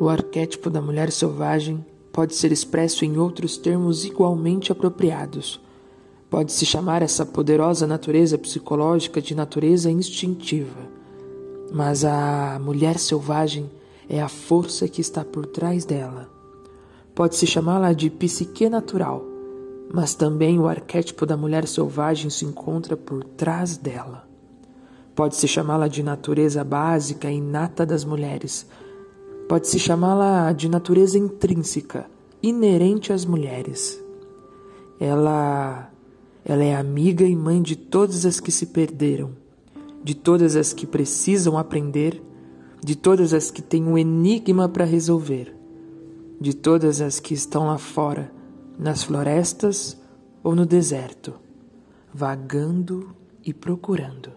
O arquétipo da mulher selvagem pode ser expresso em outros termos igualmente apropriados. Pode-se chamar essa poderosa natureza psicológica de natureza instintiva. Mas a mulher selvagem é a força que está por trás dela. Pode-se chamá-la de psique natural, mas também o arquétipo da mulher selvagem se encontra por trás dela. Pode-se chamá-la de natureza básica e inata das mulheres, Pode-se chamá-la de natureza intrínseca, inerente às mulheres. Ela, ela é amiga e mãe de todas as que se perderam, de todas as que precisam aprender, de todas as que têm um enigma para resolver, de todas as que estão lá fora, nas florestas ou no deserto, vagando e procurando.